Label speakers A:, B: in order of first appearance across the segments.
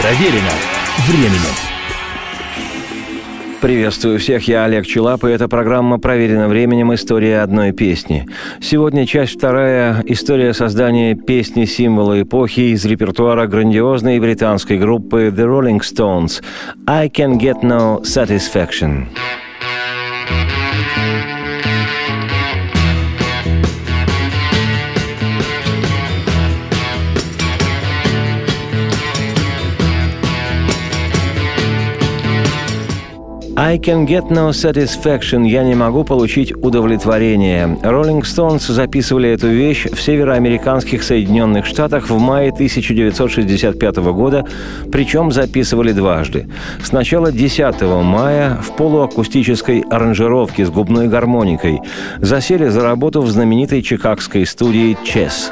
A: Проверено временем.
B: Приветствую всех, я Олег Челап, и эта программа «Проверена временем. История одной песни». Сегодня часть вторая – история создания песни символа эпохи из репертуара грандиозной британской группы The Rolling Stones «I Can Get No Satisfaction». I can get no satisfaction. Я не могу получить удовлетворение. Rolling Stones записывали эту вещь в североамериканских Соединенных Штатах в мае 1965 года, причем записывали дважды. Сначала 10 мая в полуакустической аранжировке с губной гармоникой. Засели за работу в знаменитой чикагской студии Chess.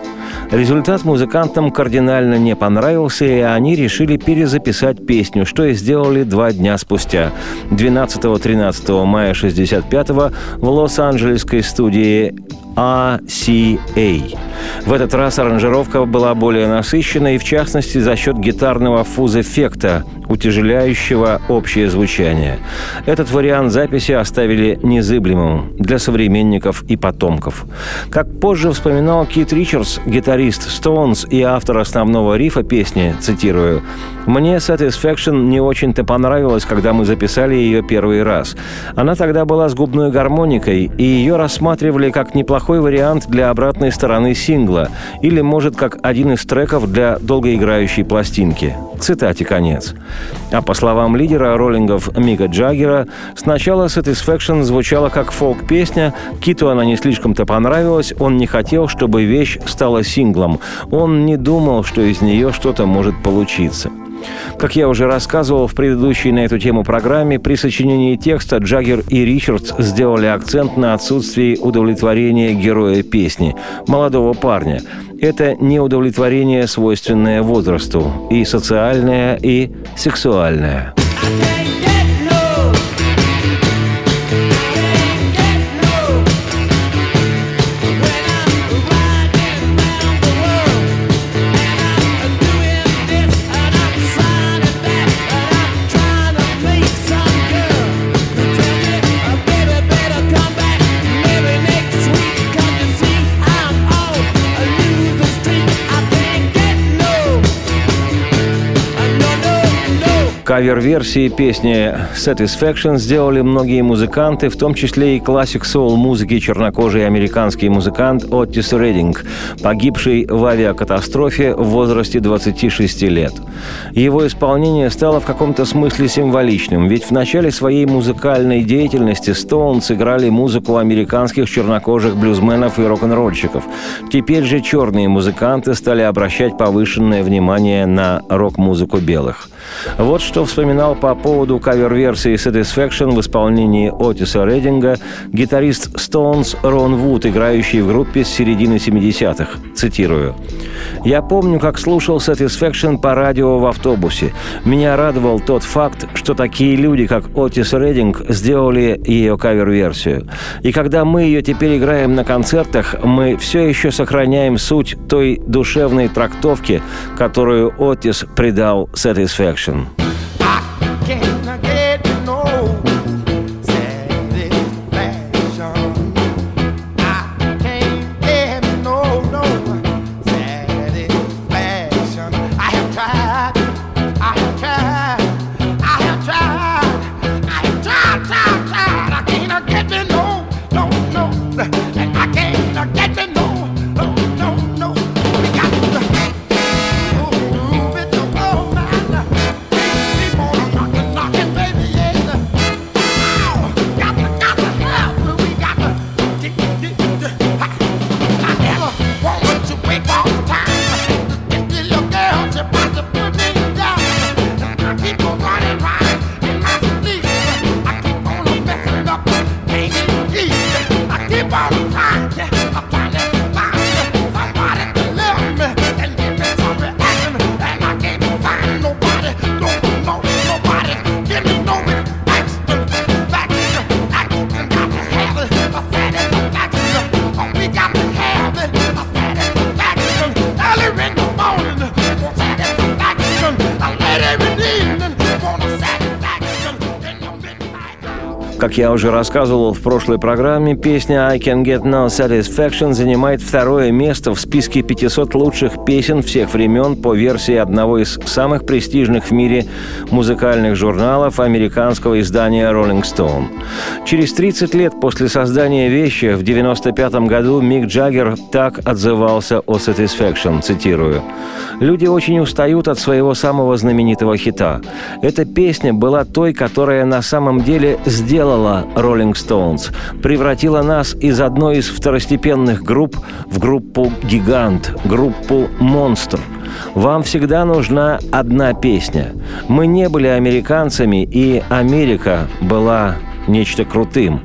B: Результат музыкантам кардинально не понравился, и они решили перезаписать песню, что и сделали два дня спустя. 12-13 мая 65 в Лос-Анджелесской студии RCA. В этот раз аранжировка была более насыщенной, в частности, за счет гитарного фуз-эффекта, утяжеляющего общее звучание. Этот вариант записи оставили незыблемым для современников и потомков. Как позже вспоминал Кит Ричардс, гитарист Stones и автор основного рифа песни, цитирую, «Мне Satisfaction не очень-то понравилась, когда мы записали ее первый раз. Она тогда была с губной гармоникой, и ее рассматривали как неплохой вариант для обратной стороны сингла или, может, как один из треков для долгоиграющей пластинки. Цитате конец. А по словам лидера роллингов Мика Джаггера, сначала Satisfaction звучала как фолк-песня, Киту она не слишком-то понравилась, он не хотел, чтобы вещь стала синглом. Он не думал, что из нее что-то может получиться. Как я уже рассказывал в предыдущей на эту тему программе, при сочинении текста Джаггер и Ричардс сделали акцент на отсутствии удовлетворения героя песни, молодого парня. Это неудовлетворение, свойственное возрасту, и социальное, и сексуальное. Кавер-версии песни Satisfaction сделали многие музыканты, в том числе и классик соул-музыки чернокожий американский музыкант Оттис Рединг, погибший в авиакатастрофе в возрасте 26 лет. Его исполнение стало в каком-то смысле символичным, ведь в начале своей музыкальной деятельности Стоунс играли музыку американских чернокожих блюзменов и рок-н-ролльщиков. Теперь же черные музыканты стали обращать повышенное внимание на рок-музыку белых. Вот что вспоминал по поводу кавер-версии Satisfaction в исполнении Отиса Рединга гитарист Stones Рон Вуд, играющий в группе с середины 70-х. Цитирую. «Я помню, как слушал Satisfaction по радио в автобусе. Меня радовал тот факт, что такие люди, как Отис Рединг, сделали ее кавер-версию. И когда мы ее теперь играем на концертах, мы все еще сохраняем суть той душевной трактовки, которую Отис придал Satisfaction. Как я уже рассказывал в прошлой программе, песня «I Can Get No Satisfaction» занимает второе место в списке 500 лучших песен всех времен по версии одного из самых престижных в мире музыкальных журналов американского издания Rolling Stone. Через 30 лет после создания вещи в 1995 году Мик Джаггер так отзывался о Satisfaction, цитирую. «Люди очень устают от своего самого знаменитого хита. Эта песня была той, которая на самом деле сделала Rolling Stones, превратила нас из одной из второстепенных групп в группу «Гигант», группу «Монстр». Вам всегда нужна одна песня. Мы не были американцами, и Америка была нечто крутым.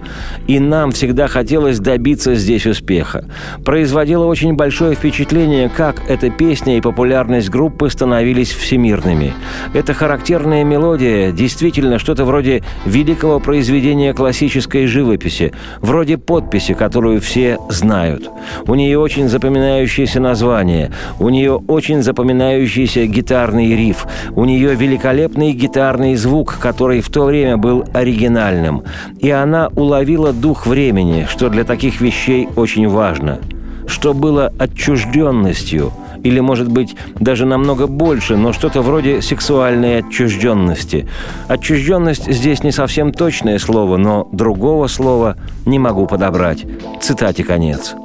B: И нам всегда хотелось добиться здесь успеха. Производило очень большое впечатление, как эта песня и популярность группы становились всемирными. Эта характерная мелодия действительно что-то вроде великого произведения классической живописи, вроде подписи, которую все знают. У нее очень запоминающееся название, у нее очень запоминающийся гитарный риф, у нее великолепный гитарный звук, который в то время был оригинальным и она уловила дух времени, что для таких вещей очень важно, что было отчужденностью, или, может быть, даже намного больше, но что-то вроде сексуальной отчужденности. Отчужденность здесь не совсем точное слово, но другого слова не могу подобрать. Цитате конец.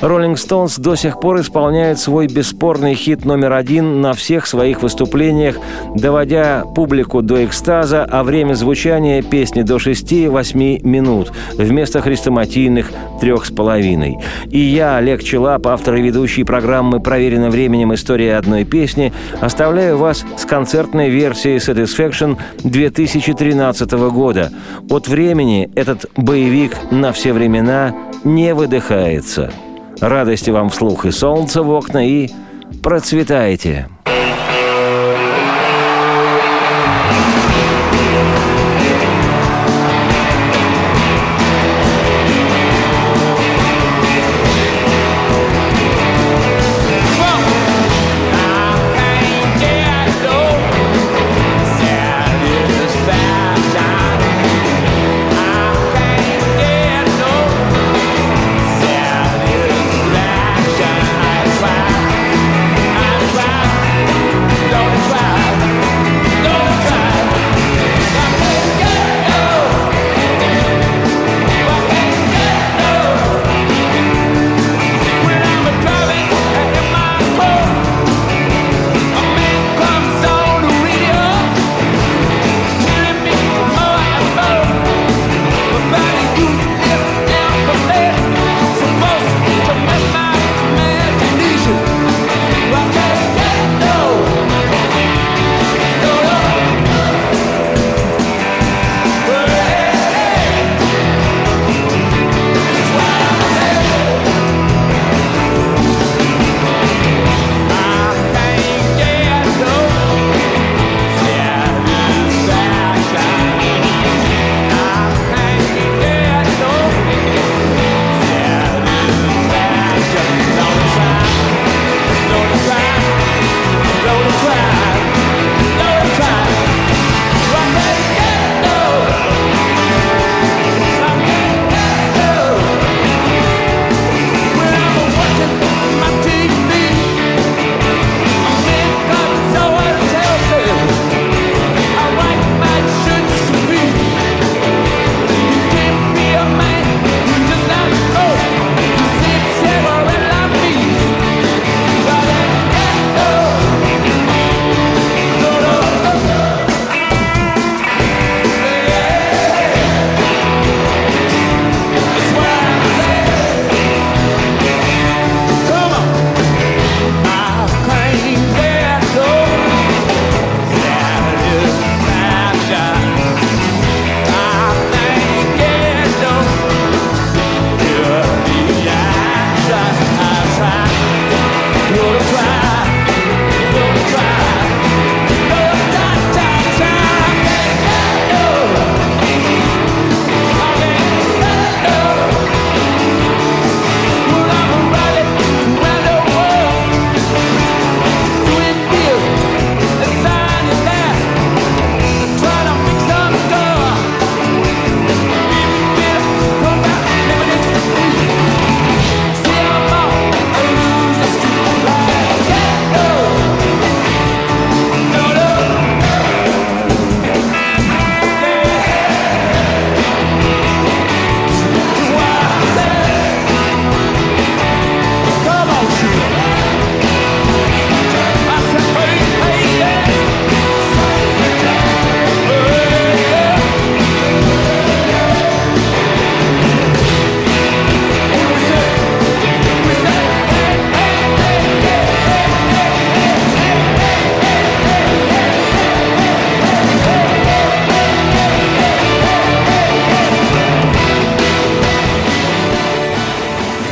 B: Роллинг Стоунс до сих пор исполняет свой бесспорный хит номер один на всех своих выступлениях, доводя публику до экстаза, а время звучания песни до 6-8 минут вместо хрестоматийных трех с половиной. И я, Олег Челап, автор и ведущий программы «Проверено временем. История одной песни», оставляю вас с концертной версией Satisfaction 2013 года. От времени этот боевик на все времена не выдыхается. Радости вам вслух и солнца в окна, и процветайте!